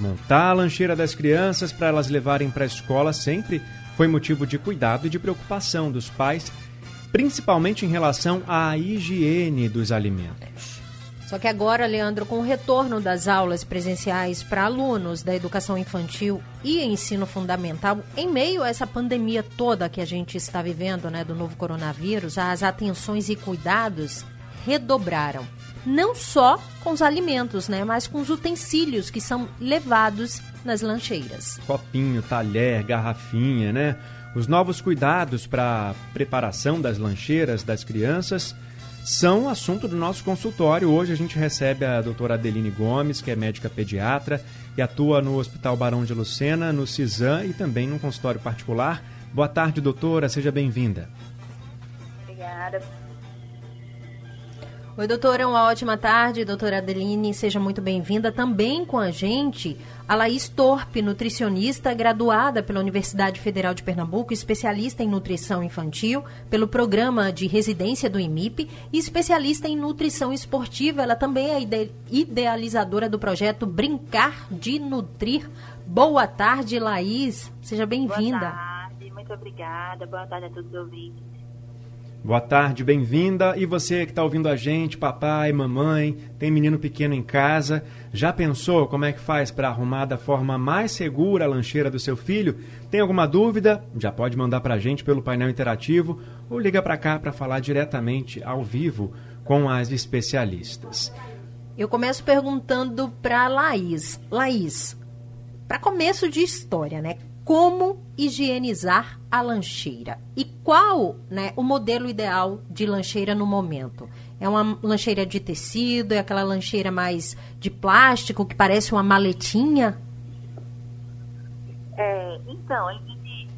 montar a lancheira das crianças para elas levarem para a escola sempre foi motivo de cuidado e de preocupação dos pais, principalmente em relação à higiene dos alimentos. Só que agora, Leandro, com o retorno das aulas presenciais para alunos da educação infantil e ensino fundamental, em meio a essa pandemia toda que a gente está vivendo, né, do novo coronavírus, as atenções e cuidados redobraram. Não só com os alimentos, né, mas com os utensílios que são levados nas lancheiras. Copinho, talher, garrafinha, né? Os novos cuidados para a preparação das lancheiras das crianças são assunto do nosso consultório. Hoje a gente recebe a doutora Adeline Gomes, que é médica pediatra e atua no Hospital Barão de Lucena, no CISAM e também num consultório particular. Boa tarde, doutora, seja bem-vinda. Obrigada. Oi, doutora, uma ótima tarde. Doutora Adeline, seja muito bem-vinda. Também com a gente, a Laís Torpe, nutricionista graduada pela Universidade Federal de Pernambuco, especialista em nutrição infantil pelo programa de residência do IMIP e especialista em nutrição esportiva. Ela também é ide idealizadora do projeto Brincar de Nutrir. Boa tarde, Laís. Seja bem-vinda. Boa tarde, muito obrigada. Boa tarde a todos os ouvintes. Boa tarde, bem-vinda. E você que está ouvindo a gente, papai, mamãe, tem menino pequeno em casa, já pensou como é que faz para arrumar da forma mais segura a lancheira do seu filho? Tem alguma dúvida? Já pode mandar para a gente pelo painel interativo ou liga para cá para falar diretamente ao vivo com as especialistas. Eu começo perguntando para Laís. Laís, para começo de história, né? Como higienizar a lancheira e qual né, o modelo ideal de lancheira no momento. É uma lancheira de tecido, é aquela lancheira mais de plástico que parece uma maletinha? É, então,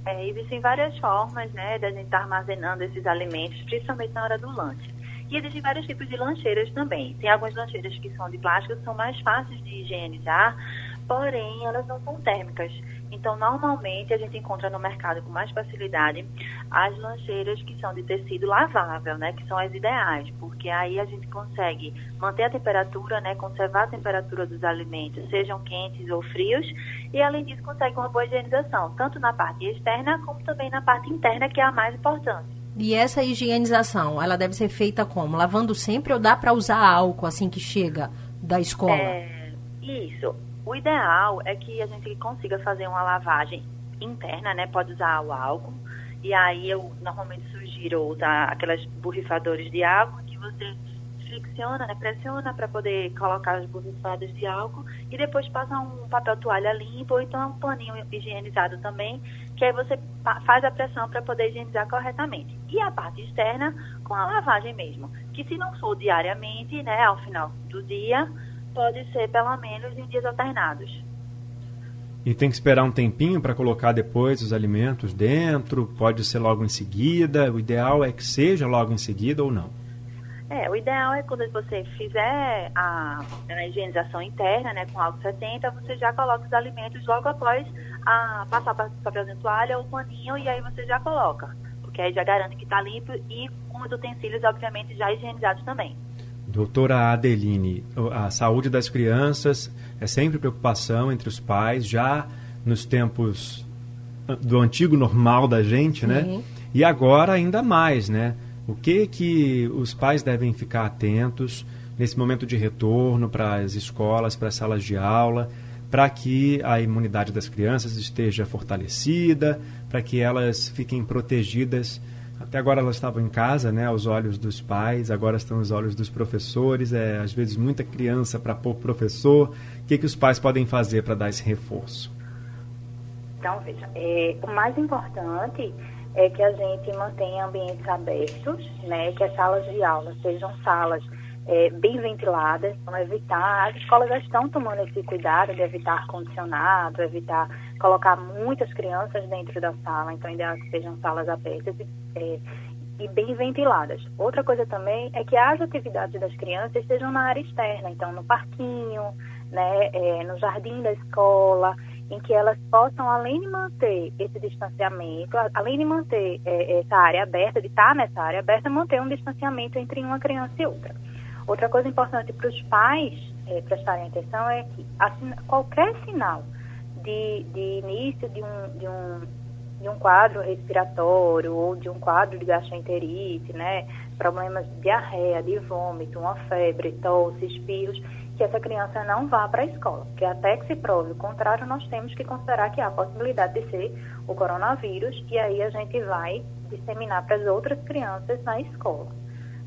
é, existem várias formas né, da gente estar tá armazenando esses alimentos, principalmente na hora do lanche. E existem vários tipos de lancheiras também. Tem algumas lancheiras que são de plástico, que são mais fáceis de higienizar, porém elas não são térmicas. Então, normalmente, a gente encontra no mercado com mais facilidade as lancheiras que são de tecido lavável, né? Que são as ideais, porque aí a gente consegue manter a temperatura, né? Conservar a temperatura dos alimentos, sejam quentes ou frios, e além disso consegue uma boa higienização, tanto na parte externa como também na parte interna, que é a mais importante. E essa higienização, ela deve ser feita como? Lavando sempre ou dá para usar álcool assim que chega da escola? É, isso. O ideal é que a gente consiga fazer uma lavagem interna, né? Pode usar o álcool. E aí eu normalmente sugiro usar aquelas borrifadores de álcool que você fricciona, né? Pressiona para poder colocar as borrifadas de álcool e depois passa um papel toalha limpo ou então um paninho higienizado também, que aí você faz a pressão para poder higienizar corretamente. E a parte externa com a lavagem mesmo, que se não for diariamente, né, ao final do dia, pode ser pelo menos em dias alternados. E tem que esperar um tempinho para colocar depois os alimentos dentro? Pode ser logo em seguida? O ideal é que seja logo em seguida ou não? É, o ideal é quando você fizer a, a higienização interna, né, com álcool 70, você já coloca os alimentos logo após a, passar para papelzinho toalha ou paninho e aí você já coloca. Porque aí já garante que está limpo e com os utensílios, obviamente, já higienizados também. Doutora Adeline, a saúde das crianças é sempre preocupação entre os pais, já nos tempos do antigo normal da gente, né? Uhum. E agora ainda mais, né? O que que os pais devem ficar atentos nesse momento de retorno para as escolas, para as salas de aula, para que a imunidade das crianças esteja fortalecida, para que elas fiquem protegidas até agora elas estavam em casa, né, aos olhos dos pais, agora estão aos olhos dos professores. É, às vezes, muita criança para pouco professor. O que, que os pais podem fazer para dar esse reforço? Então, veja, é, o mais importante é que a gente mantenha ambientes abertos, né, que as salas de aula sejam salas é, bem ventiladas, então evitar, as escolas já estão tomando esse cuidado de evitar ar-condicionado, evitar colocar muitas crianças dentro da sala, então ideal que sejam salas abertas e, é, e bem ventiladas. Outra coisa também é que as atividades das crianças estejam na área externa, então no parquinho, né, é, no jardim da escola, em que elas possam, além de manter esse distanciamento, além de manter é, essa área aberta, de estar nessa área aberta, manter um distanciamento entre uma criança e outra. Outra coisa importante para os pais é, prestarem atenção é que assim, qualquer sinal de, de início de um, de, um, de um quadro respiratório ou de um quadro de gastroenterite, né, problemas de diarreia, de vômito, uma febre, tosse, espirros, que essa criança não vá para a escola. Porque até que se prove o contrário, nós temos que considerar que há a possibilidade de ser o coronavírus e aí a gente vai disseminar para as outras crianças na escola.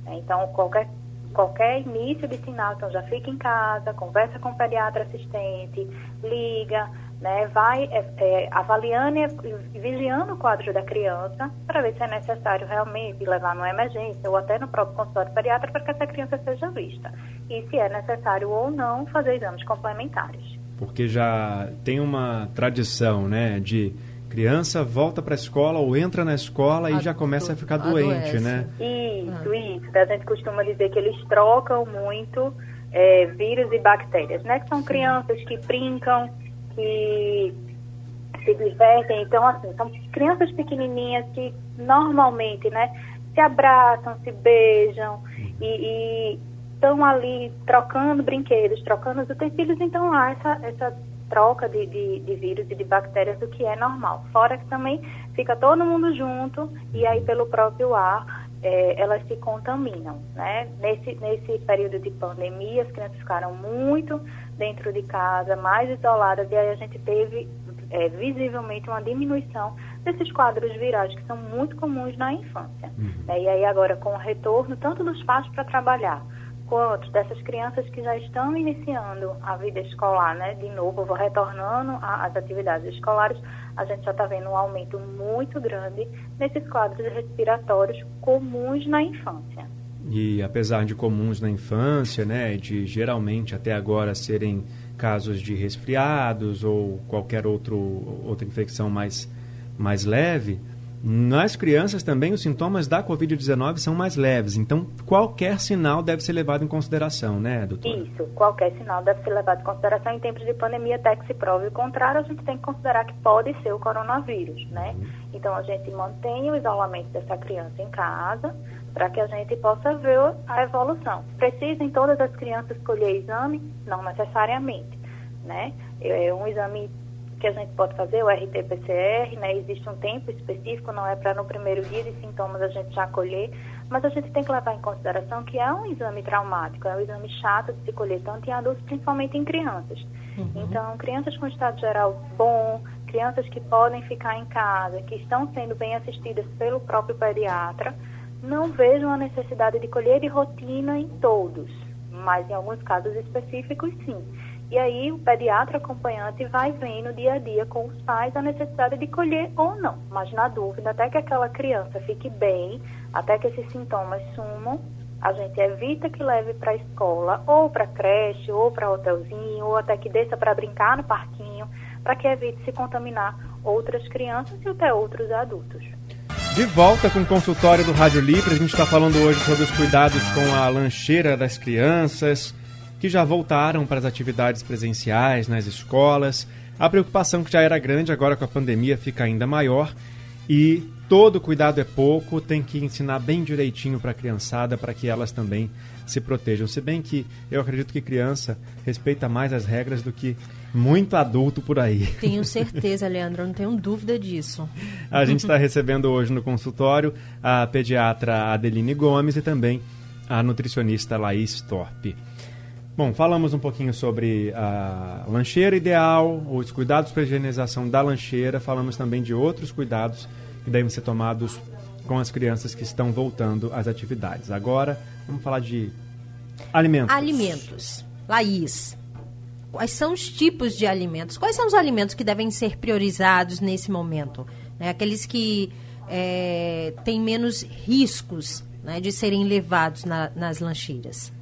Então, qualquer qualquer início de sinal, então já fica em casa, conversa com o pediatra assistente, liga, né, vai é, é, avaliando e vigiando o quadro da criança para ver se é necessário realmente levar numa emergência ou até no próprio consultório pediatra para que essa criança seja vista. E se é necessário ou não fazer exames complementares. Porque já tem uma tradição, né, de criança volta para a escola ou entra na escola e já começa a ficar doente, né? Isso, ah. isso. A gente costuma dizer que eles trocam muito é, vírus e bactérias, né? Que são crianças que brincam, que se divertem. Então, assim, são crianças pequenininhas que normalmente, né, se abraçam, se beijam e estão ali trocando brinquedos, trocando os utensílios. Então, há essa, essa troca de, de, de, vírus e de bactérias, o que é normal. Fora que também fica todo mundo junto e aí pelo próprio ar é, elas se contaminam, né? Nesse, nesse período de pandemia, as crianças ficaram muito dentro de casa, mais isoladas, e aí a gente teve é, visivelmente uma diminuição desses quadros virais que são muito comuns na infância. Uhum. Né? E aí agora com o retorno tanto dos pais para trabalhar, quanto dessas crianças que já estão iniciando a vida escolar, né? De novo, retornando às atividades escolares, a gente já está vendo um aumento muito grande nesses quadros respiratórios comuns na infância. E apesar de comuns na infância, né, de geralmente até agora serem casos de resfriados ou qualquer outro, outra infecção mais, mais leve, nas crianças também os sintomas da Covid-19 são mais leves, então qualquer sinal deve ser levado em consideração, né, doutor? Isso, qualquer sinal deve ser levado em consideração. Em tempos de pandemia, até que se prove o contrário, a gente tem que considerar que pode ser o coronavírus, né? Uhum. Então a gente mantém o isolamento dessa criança em casa para que a gente possa ver a evolução. Precisam todas as crianças escolher exame? Não necessariamente, né? É um exame que a gente pode fazer, o RT-PCR, né? Existe um tempo específico, não é para no primeiro dia de sintomas a gente já colher, mas a gente tem que levar em consideração que é um exame traumático, é um exame chato de se colher tanto em adultos, principalmente em crianças. Uhum. Então, crianças com estado geral bom, crianças que podem ficar em casa, que estão sendo bem assistidas pelo próprio pediatra, não vejo a necessidade de colher de rotina em todos, mas em alguns casos específicos sim. E aí o pediatra acompanhante vai vendo dia a dia com os pais a necessidade de colher ou não. Mas na dúvida, até que aquela criança fique bem, até que esses sintomas sumam, a gente evita que leve para a escola, ou para creche, ou para hotelzinho, ou até que desça para brincar no parquinho, para que evite se contaminar outras crianças e até outros adultos. De volta com o consultório do Rádio Livre, a gente está falando hoje sobre os cuidados com a lancheira das crianças que já voltaram para as atividades presenciais nas escolas. A preocupação que já era grande, agora com a pandemia fica ainda maior. E todo cuidado é pouco, tem que ensinar bem direitinho para a criançada para que elas também se protejam. Se bem que eu acredito que criança respeita mais as regras do que muito adulto por aí. Tenho certeza, Leandro, não tenho dúvida disso. A gente está recebendo hoje no consultório a pediatra Adeline Gomes e também a nutricionista Laís Torpe. Bom, falamos um pouquinho sobre a lancheira ideal, os cuidados para a higienização da lancheira, falamos também de outros cuidados que devem ser tomados com as crianças que estão voltando às atividades. Agora, vamos falar de alimentos. Alimentos. Laís, quais são os tipos de alimentos? Quais são os alimentos que devem ser priorizados nesse momento? Né? Aqueles que é, têm menos riscos né, de serem levados na, nas lancheiras.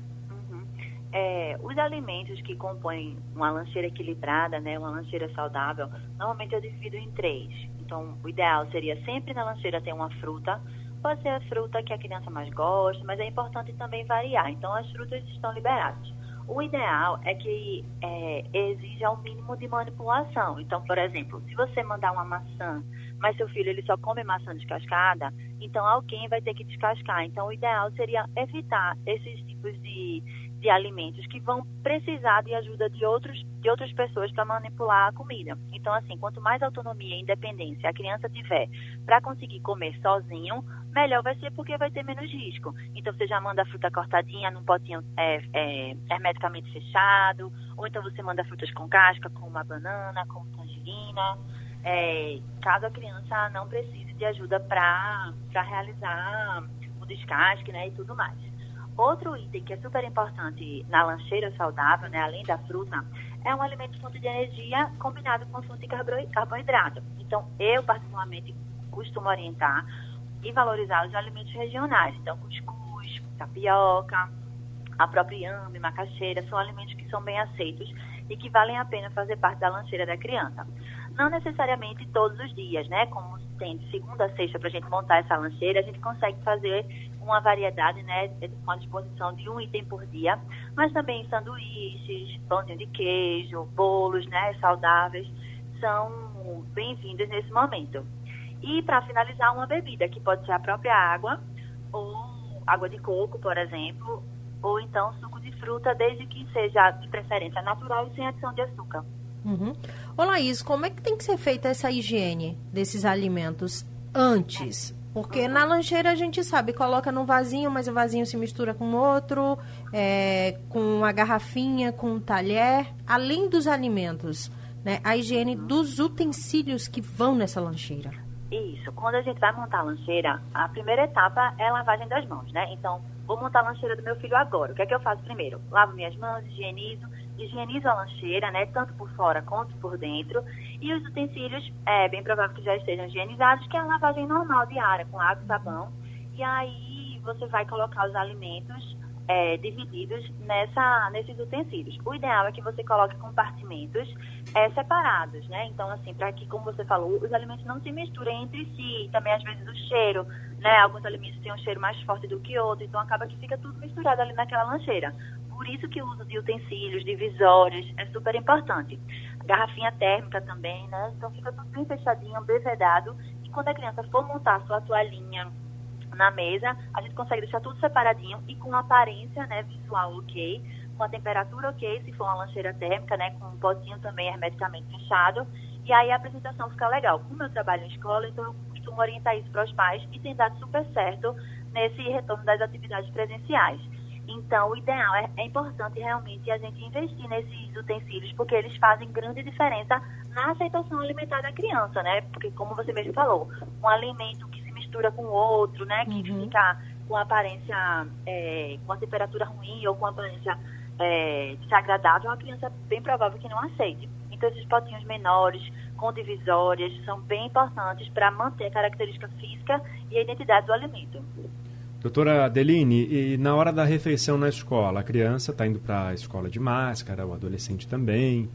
é, os alimentos que compõem uma lancheira equilibrada, né, uma lancheira saudável, normalmente eu divido em três. Então, o ideal seria sempre na lancheira ter uma fruta. Pode ser a fruta que a criança mais gosta, mas é importante também variar. Então, as frutas estão liberadas. O ideal é que é, exija o mínimo de manipulação. Então, por exemplo, se você mandar uma maçã, mas seu filho ele só come maçã descascada, então alguém vai ter que descascar. Então, o ideal seria evitar esses tipos de, de alimentos que vão precisar de ajuda de, outros, de outras pessoas para manipular a comida. Então, assim, quanto mais autonomia e independência a criança tiver para conseguir comer sozinho, melhor vai ser porque vai ter menos risco. Então, você já manda a fruta cortadinha num potinho é, é, hermeticamente fechado, ou então você manda frutas com casca, como uma banana, como tangerina, é, caso a criança não precise de ajuda para realizar o descasque né, e tudo mais. Outro item que é super importante na lancheira saudável, né, além da fruta, é um alimento fonte de energia combinado com fonte de carboidrato. Então, eu particularmente costumo orientar e valorizar os alimentos regionais. Então, cuscuz, tapioca, a própria inhame, macaxeira, são alimentos que são bem aceitos e que valem a pena fazer parte da lancheira da criança. Não necessariamente todos os dias, né? Como tem de segunda a sexta para a gente montar essa lancheira, a gente consegue fazer uma variedade, né? Com a disposição de um item por dia, mas também sanduíches, pãozinho de queijo, bolos, né? Saudáveis, são bem-vindos nesse momento. E para finalizar, uma bebida, que pode ser a própria água, ou água de coco, por exemplo, ou então suco de fruta, desde que seja de preferência natural e sem adição de açúcar. Uhum. Ô Laís, como é que tem que ser feita essa higiene desses alimentos antes? Porque na lancheira a gente sabe, coloca num vasinho, mas o vasinho se mistura com outro, é, com a garrafinha, com o talher, além dos alimentos, né? A higiene dos utensílios que vão nessa lancheira. Isso. Quando a gente vai montar a lancheira, a primeira etapa é a lavagem das mãos, né? Então, vou montar a lancheira do meu filho agora. O que é que eu faço primeiro? Lavo minhas mãos, higienizo, higienizo a lancheira, né? Tanto por fora quanto por dentro. E os utensílios, é bem provável que já estejam higienizados, que é a lavagem normal diária, com água e sabão. E aí você vai colocar os alimentos é, divididos nessa, nesses utensílios. O ideal é que você coloque compartimentos é, separados, né? Então, assim, para que, como você falou, os alimentos não se misturem entre si. Também, às vezes, o cheiro, né? Alguns alimentos têm um cheiro mais forte do que outro, então acaba que fica tudo misturado ali naquela lancheira. Por isso que o uso de utensílios, divisórios, é super importante. Garrafinha térmica também, né? Então fica tudo bem fechadinho, bem vedado. E quando a criança for montar a sua toalhinha na mesa, a gente consegue deixar tudo separadinho e com aparência né, visual ok, com a temperatura ok, se for uma lancheira térmica, né, com um potinho também hermeticamente fechado. E aí a apresentação fica legal. Como eu trabalho em escola, então eu costumo orientar isso para os pais e tem dado super certo nesse retorno das atividades presenciais. Então, o ideal é, é, importante realmente a gente investir nesses utensílios, porque eles fazem grande diferença na aceitação alimentar da criança, né? Porque, como você mesmo falou, um alimento que mistura com outro, né? Que uhum. fica com aparência, é, com a temperatura ruim ou com aparência é, desagradável, uma criança é bem provável que não aceite. Então, esses potinhos menores, com divisórias, são bem importantes para manter a característica física e a identidade do alimento. Doutora Adeline, e na hora da refeição na escola, a criança está indo para a escola de máscara, o adolescente também,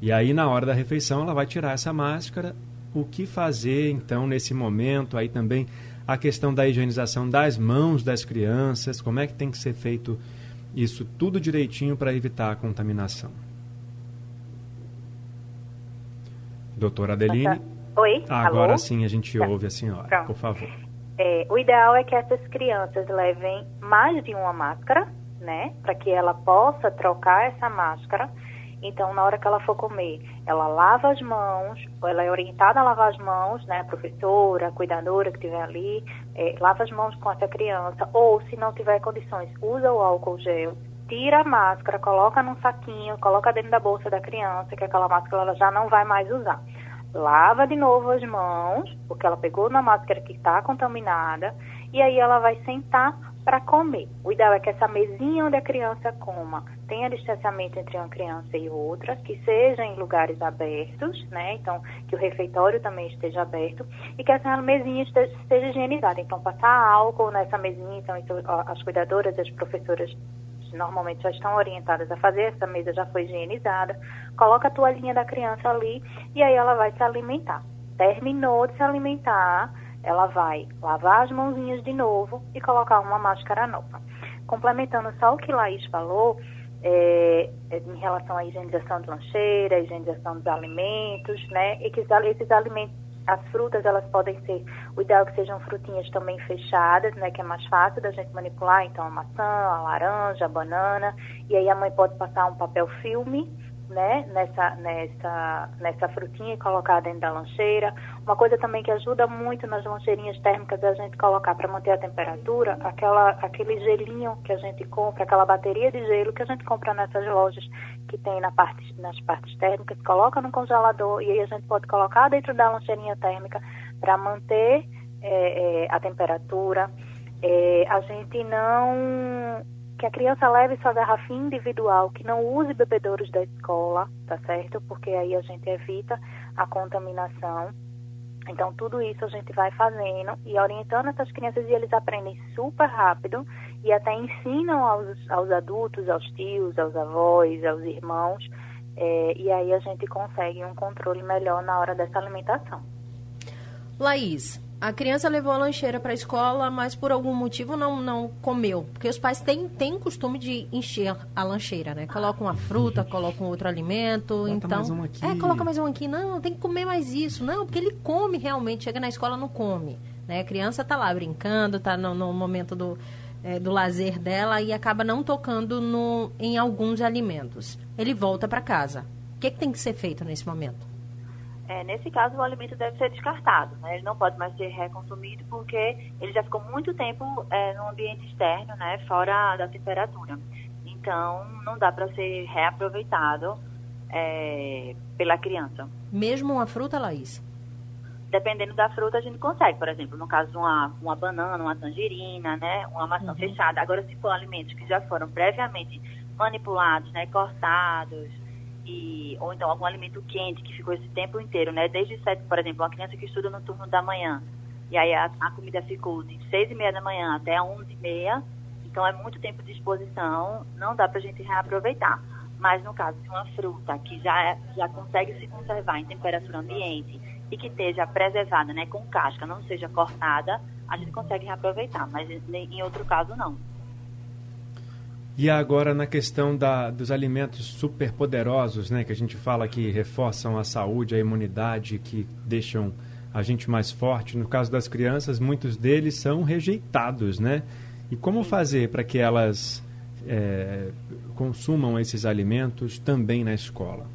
e aí na hora da refeição ela vai tirar essa máscara o que fazer então nesse momento, aí também a questão da higienização das mãos das crianças, como é que tem que ser feito isso tudo direitinho para evitar a contaminação. Doutora Adeline. Oi. Agora Alô? sim a gente tá. ouve a senhora, Pronto. por favor. É, o ideal é que essas crianças levem mais de uma máscara, né, para que ela possa trocar essa máscara então, na hora que ela for comer, ela lava as mãos, ela é orientada a lavar as mãos, né? A professora, a cuidadora que estiver ali, é, lava as mãos com essa criança, ou se não tiver condições, usa o álcool gel, tira a máscara, coloca num saquinho, coloca dentro da bolsa da criança, que aquela máscara ela já não vai mais usar. Lava de novo as mãos, porque ela pegou na máscara que está contaminada, e aí ela vai sentar para comer. O ideal é que essa mesinha onde a criança coma tenha distanciamento entre uma criança e outra, que seja em lugares abertos, né? Então, que o refeitório também esteja aberto e que essa mesinha esteja, higienizada. Então, passar álcool nessa mesinha, então, as cuidadoras, as professoras normalmente já estão orientadas a fazer, essa mesa já foi higienizada, coloca a toalhinha da criança ali e aí ela vai se alimentar. Terminou de se alimentar, ela vai lavar as mãozinhas de novo e colocar uma máscara nova. Complementando só o que Laís falou, é, é em relação à higienização de lancheira, higienização dos alimentos, né? E que esses alimentos, as frutas, elas podem ser, o ideal é que sejam frutinhas também fechadas, né? Que é mais fácil da gente manipular, então a maçã, a laranja, a banana, e aí a mãe pode passar um papel filme né, nessa, nessa, nessa frutinha e colocar dentro da lancheira. Uma coisa também que ajuda muito nas lancheirinhas térmicas é a gente colocar para manter a temperatura, aquela, aquele gelinho que a gente compra, aquela bateria de gelo que a gente compra nessas lojas que tem na parte, nas partes térmicas, coloca no congelador e aí a gente pode colocar dentro da lancheirinha térmica para manter é, é, a temperatura. É, a gente não que a criança leve sua garrafinha individual, que não use bebedouros da escola, tá certo? Porque aí a gente evita a contaminação. Então, tudo isso a gente vai fazendo e orientando essas crianças e eles aprendem super rápido e até ensinam aos, aos adultos, aos tios, aos avós, aos irmãos. É, e aí a gente consegue um controle melhor na hora dessa alimentação. Laís, a criança levou a lancheira para a escola, mas por algum motivo não, não comeu. Porque os pais têm, têm costume de encher a lancheira, né? Colocam uma fruta, colocam outro alimento. Bota então, mais um aqui. É, coloca mais um aqui. Não, tem que comer mais isso. Não, porque ele come realmente. Chega na escola, não come. Né? A criança tá lá brincando, tá no, no momento do, é, do lazer dela e acaba não tocando no, em alguns alimentos. Ele volta para casa. O que, que tem que ser feito nesse momento? É, nesse caso, o alimento deve ser descartado, né? ele não pode mais ser reconsumido porque ele já ficou muito tempo é, no ambiente externo, né? fora da temperatura. Então, não dá para ser reaproveitado é, pela criança. Mesmo uma fruta, Laís? Dependendo da fruta, a gente consegue. Por exemplo, no caso uma, uma banana, uma tangerina, né? uma maçã uhum. fechada. Agora, se for alimentos que já foram previamente manipulados, né? cortados, e, ou então algum alimento quente que ficou esse tempo inteiro, né? Desde sete, por exemplo, uma criança que estuda no turno da manhã, e aí a, a comida ficou de seis e meia da manhã até onze e meia, então é muito tempo de exposição, não dá para a gente reaproveitar. Mas no caso de uma fruta que já, é, já consegue se conservar em temperatura ambiente e que esteja preservada, né, com casca, não seja cortada, a gente consegue reaproveitar, mas em outro caso não. E agora na questão da, dos alimentos superpoderosos, né, que a gente fala que reforçam a saúde, a imunidade, que deixam a gente mais forte. No caso das crianças, muitos deles são rejeitados, né? E como fazer para que elas é, consumam esses alimentos também na escola?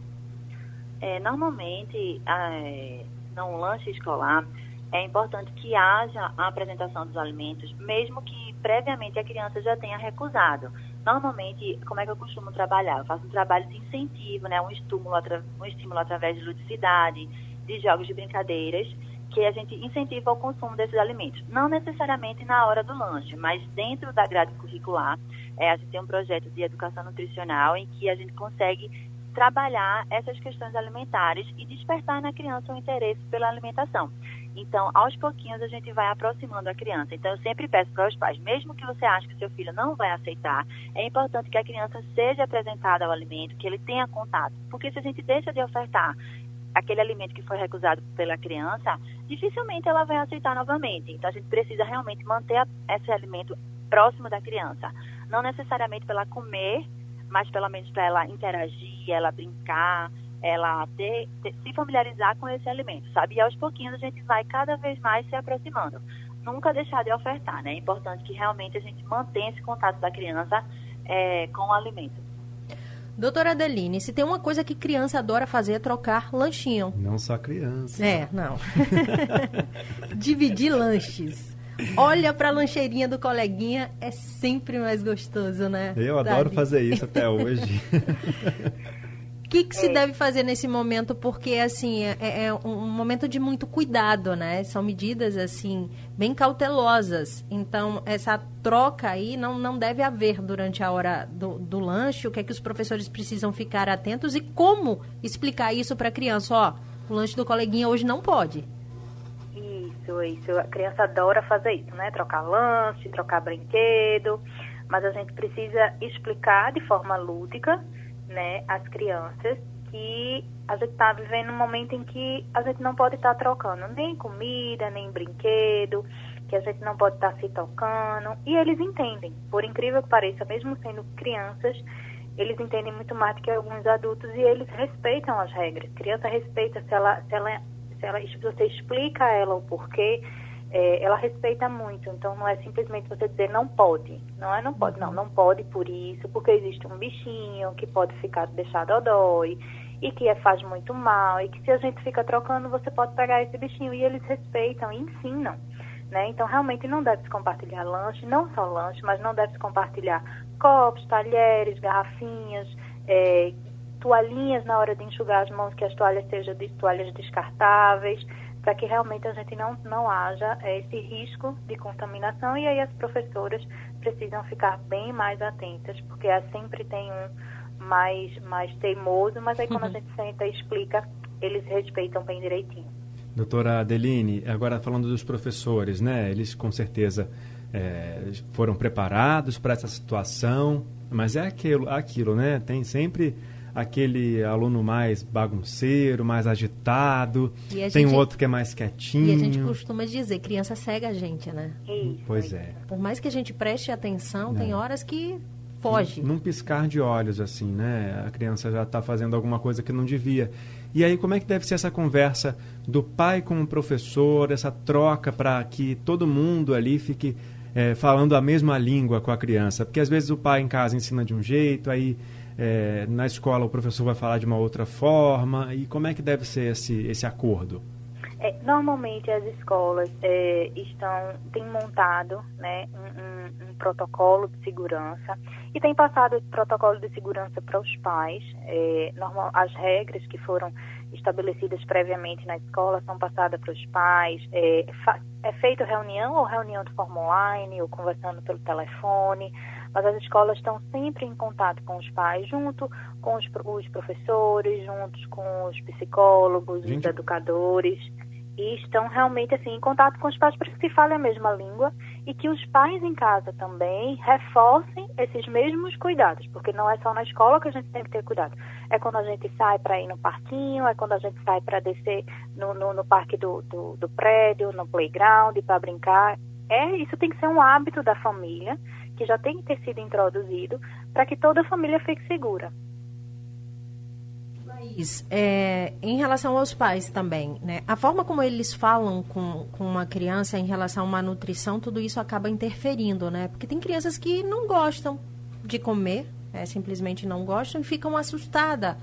É, normalmente, é, no lanche escolar, é importante que haja a apresentação dos alimentos, mesmo que previamente a criança já tenha recusado. Normalmente, como é que eu costumo trabalhar? Eu faço um trabalho de incentivo, né? um, estímulo, um estímulo através de ludicidade, de jogos de brincadeiras, que a gente incentiva o consumo desses alimentos. Não necessariamente na hora do lanche, mas dentro da grade curricular, é, a gente tem um projeto de educação nutricional em que a gente consegue trabalhar essas questões alimentares e despertar na criança o interesse pela alimentação. Então, aos pouquinhos a gente vai aproximando a criança. Então, eu sempre peço para os pais, mesmo que você ache que seu filho não vai aceitar, é importante que a criança seja apresentada ao alimento, que ele tenha contato. Porque se a gente deixa de ofertar aquele alimento que foi recusado pela criança, dificilmente ela vai aceitar novamente. Então, a gente precisa realmente manter esse alimento próximo da criança. Não necessariamente para ela comer, mas pelo menos para ela interagir, ela brincar, ela ter, ter, se familiarizar com esse alimento, sabe? E aos pouquinhos a gente vai cada vez mais se aproximando. Nunca deixar de ofertar, né? É importante que realmente a gente mantenha esse contato da criança é, com o alimento. Doutora Adeline, se tem uma coisa que criança adora fazer é trocar lanchinho. Não só criança. É, não. Dividir lanches. Olha para a lancheirinha do coleguinha, é sempre mais gostoso, né? Eu adoro fazer isso até hoje. que, que se é. deve fazer nesse momento? Porque, assim, é, é, um momento de muito cuidado, né? São medidas, assim, bem cautelosas. Então, essa troca aí não, não deve haver durante a hora do, do lanche. O que é que os professores precisam ficar atentos e como explicar isso para a criança? Ó, o lanche do coleguinha hoje não pode. Isso, isso. A criança adora fazer isso, né? Trocar lanche, trocar brinquedo mas a gente precisa explicar de forma lúdica, né, às crianças que a gente está vivendo um momento em que a gente não pode estar tá trocando nem comida, nem brinquedo, que a gente não pode estar tá se tocando. E eles entendem, por incrível que pareça, mesmo sendo crianças, eles entendem muito mais do que alguns adultos e eles respeitam as regras. Criança respeita se ela, se ela, ela se você explica a ela o porquê, é, ela respeita muito. Então não é simplesmente você dizer não pode, não é não pode, não, não pode por isso, porque existe um bichinho que pode ficar deixado ao dói e que é, faz muito mal e que se a gente fica trocando você pode pegar esse bichinho e eles respeitam e ensinam. Né? Então, realmente não deve se compartilhar lanche, não só lanche, mas não deve se compartilhar copos, talheres, garrafinhas, é, toalhinhas na hora de enxugar as mãos, que as toalhas sejam de toalhas descartáveis, para que realmente a gente não, não haja é, esse risco de contaminação e aí as professoras precisam ficar bem mais atentas, porque sempre tem um mais, mais teimoso, mas aí quando uhum. a gente senta e explica, eles respeitam bem direitinho. Doutora Adeline, agora falando dos professores, né? Eles com certeza é, foram preparados para essa situação, mas é aquilo, aquilo, né? Tem sempre aquele aluno mais bagunceiro, mais agitado, tem gente, um outro que é mais quietinho. E a gente costuma dizer, criança cega a gente, né? Isso. Pois é. Por mais que a gente preste atenção, é. tem horas que foge. Num piscar de olhos, assim, né? A criança já está fazendo alguma coisa que não devia. E aí, como é que deve ser essa conversa do pai com o professor, essa troca para que todo mundo ali fique é, falando a mesma língua com a criança? Porque às vezes o pai em casa ensina de um jeito, aí é, na escola o professor vai falar de uma outra forma. E como é que deve ser esse, esse acordo? É, normalmente as escolas é, estão têm montado né, um, um, um, protocolo de segurança e tem passado esse protocolo de segurança para os pais. É, normal, as regras que foram estabelecidas previamente na escola são passadas para os pais. É, é feita reunião ou reunião de forma online ou conversando pelo telefone mas as escolas estão sempre em contato com os pais, junto com os, os professores, juntos com os psicólogos, Gente. os educadores e estão realmente assim em contato com os pais para que se fale a mesma língua e que os pais em casa também reforcem esses mesmos cuidados, porque não é só na escola que a gente tem que ter cuidado. É quando a gente sai para ir no parquinho, é quando a gente sai para descer no, no, no parque do, do, do, prédio, no playground, para brincar. É, isso tem que ser um hábito da família, que já tem que ter sido introduzido, para que toda a família fique segura. É, em relação aos pais também, né? A forma como eles falam com, com uma criança em relação a uma nutrição, tudo isso acaba interferindo, né? Porque tem crianças que não gostam de comer, é, simplesmente não gostam e ficam assustadas.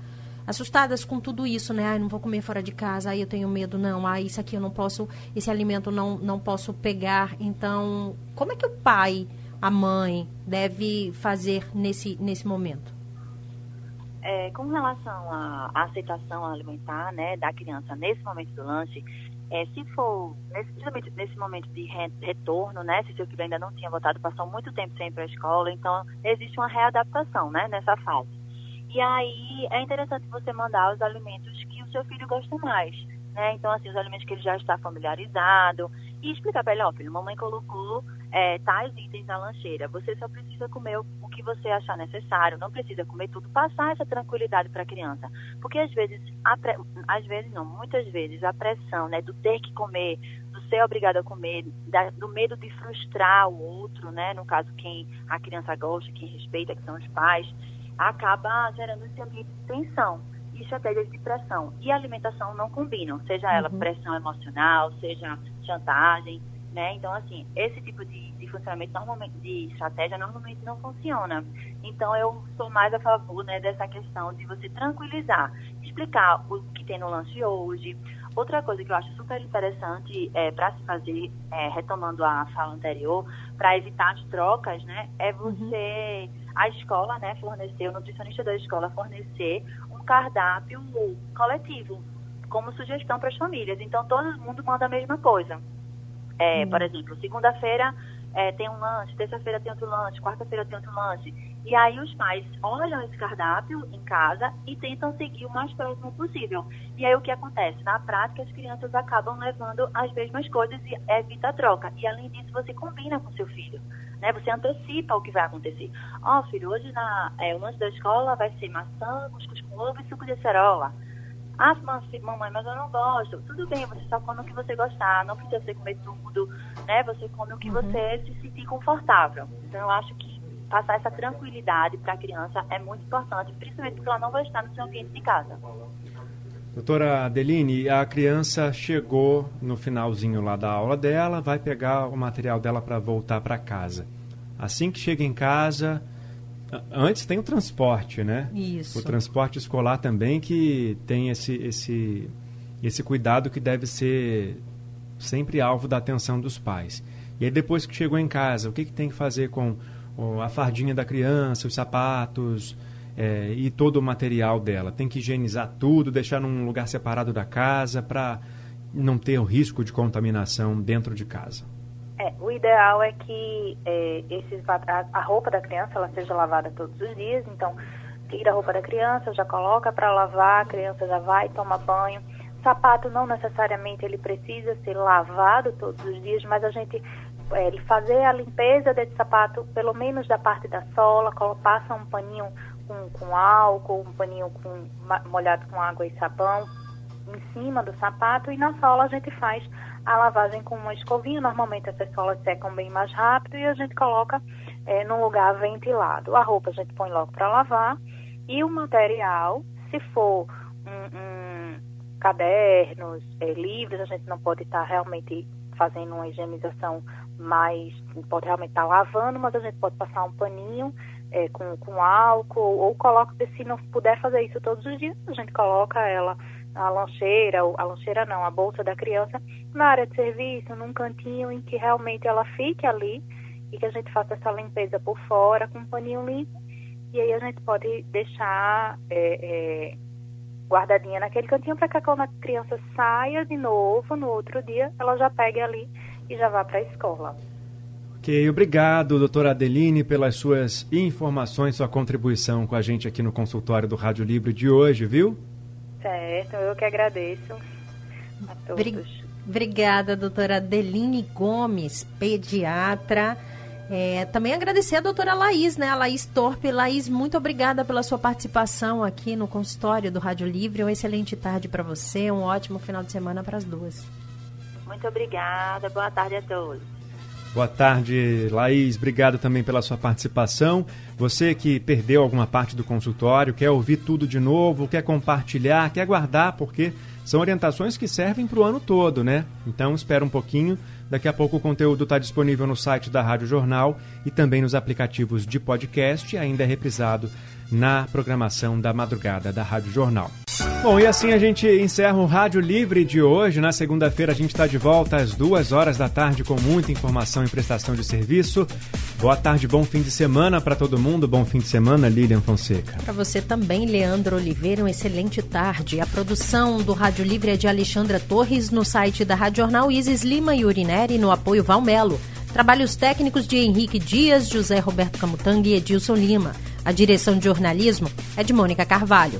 Assustadas com tudo isso, né? Ai, não vou comer fora de casa, ai, eu tenho medo, não, ai, isso aqui eu não posso, esse alimento não, não posso pegar. Então, como é que o pai, a mãe, deve fazer nesse, nesse momento? É, com relação à aceitação alimentar né, da criança nesse momento do lanche, é, se for, principalmente nesse momento de retorno, né, se seu filho ainda não tinha voltado, passou muito tempo sem ir para a escola, então existe uma readaptação né, nessa fase. E aí é interessante você mandar os alimentos que o seu filho gosta mais. Né? Então, assim, os alimentos que ele já está familiarizado, e explicar para ele, ó, filho, mamãe colocou é, tais itens na lancheira. Você só precisa comer o, que você achar necessário, não precisa comer tudo. Passar essa tranquilidade para a criança. Porque às vezes, pre... às vezes não, muitas vezes, a pressão né, do ter que comer, do ser obrigado a comer, da, do medo de frustrar o outro, né? No caso, quem a criança gosta, quem respeita, que são os pais, acaba gerando esse ambiente de tensão e estratégias de pressão. E alimentação não combinam, seja ela uhum. pressão emocional, seja chantagem, né? Então, assim, esse tipo de, de, funcionamento normalmente, de estratégia normalmente não funciona. Então, eu sou mais a favor, né, dessa questão de você tranquilizar, explicar o que tem no lance hoje. Outra coisa que eu acho super interessante é, para se fazer, é, retomando a fala anterior, para evitar as trocas, né, é uhum. você, uhum. a escola, né, fornecer, o nutricionista da escola fornecer um cardápio coletivo, como sugestão para as famílias. Então, todo mundo manda a mesma coisa. É, hum. Por exemplo, segunda-feira é, tem um lanche, terça-feira tem outro lanche, quarta-feira tem outro lanche. E aí os pais olham esse cardápio em casa e tentam seguir o mais próximo possível. E aí o que acontece? Na prática, as crianças acabam levando as mesmas coisas e evita a troca. E além disso, você combina com seu filho. né? Você antecipa o que vai acontecer. Ó, oh, filho, hoje na, é, o lanche da escola vai ser maçã, cuscuz com ovo e suco de acerola. Ah, mamãe, mas eu não gosto. Tudo bem, você só come o que você gostar, não precisa você comer tudo, né? Você come o que uhum. você se sentir confortável. Então, eu acho que passar essa tranquilidade para a criança é muito importante, principalmente porque ela não vai estar no seu ambiente de casa. Doutora Adeline, a criança chegou no finalzinho lá da aula dela, vai pegar o material dela para voltar para casa. Assim que chega em casa, Antes tem o transporte, né? Isso. O transporte escolar também que tem esse, esse, esse cuidado que deve ser sempre alvo da atenção dos pais. E aí depois que chegou em casa, o que, que tem que fazer com a fardinha da criança, os sapatos é, e todo o material dela? Tem que higienizar tudo, deixar num lugar separado da casa para não ter o risco de contaminação dentro de casa. É, o ideal é que é, esses, a, a, roupa da criança ela seja lavada todos os dias, então tira a roupa da criança, já coloca para lavar, a criança já vai tomar banho. Sapato não necessariamente ele precisa ser lavado todos os dias, mas a gente é, fazer a limpeza desse sapato, pelo menos da parte da sola, passa um paninho com, com álcool, um paninho com, molhado com água e sabão em cima do sapato e na sola a gente faz a lavagem com uma escovinha. Normalmente essas solas secam bem mais rápido e a gente coloca é, num lugar ventilado. A roupa a gente põe logo para lavar e o material, se for um, um cadernos, é, livros, a gente não pode estar tá realmente fazendo uma higienização mais, pode realmente estar tá lavando, mas a gente pode passar um paninho é, com, com álcool ou coloca, se não puder fazer isso todos os dias, a gente coloca ela a lancheira, a lancheira não, a bolsa da criança na área de serviço, num cantinho em que realmente ela fique ali e que a gente faça essa limpeza por fora com um paninho limpo e aí a gente pode deixar é, é, guardadinha naquele cantinho para que quando a criança saia de novo no outro dia, ela já pegue ali e já vá para a escola. Ok, obrigado, doutora Adeline, pelas suas informações, sua contribuição com a gente aqui no consultório do Rádio Livre de hoje, viu? Certo, eu que agradeço a todos. Obrigada, doutora Adeline Gomes, pediatra. É, também agradecer a doutora Laís, né? A Laís Torpe. Laís, muito obrigada pela sua participação aqui no consultório do Rádio Livre. Uma excelente tarde para você, um ótimo final de semana para as duas. Muito obrigada, boa tarde a todos. Boa tarde, Laís. Obrigado também pela sua participação. Você que perdeu alguma parte do consultório, quer ouvir tudo de novo, quer compartilhar, quer guardar, porque são orientações que servem para o ano todo, né? Então espera um pouquinho. Daqui a pouco o conteúdo está disponível no site da Rádio Jornal e também nos aplicativos de podcast e ainda é reprisado na programação da madrugada da Rádio Jornal. Bom, e assim a gente encerra o Rádio Livre de hoje. Na segunda-feira a gente está de volta às duas horas da tarde com muita informação e prestação de serviço. Boa tarde, bom fim de semana para todo mundo. Bom fim de semana, Lilian Fonseca. Para você também, Leandro Oliveira, uma excelente tarde. A produção do Rádio Livre é de Alexandra Torres no site da Rádio Jornal Isis Lima e Urineri no apoio Valmelo. Trabalhos técnicos de Henrique Dias, José Roberto Camutanga e Edilson Lima. A direção de jornalismo é de Mônica Carvalho.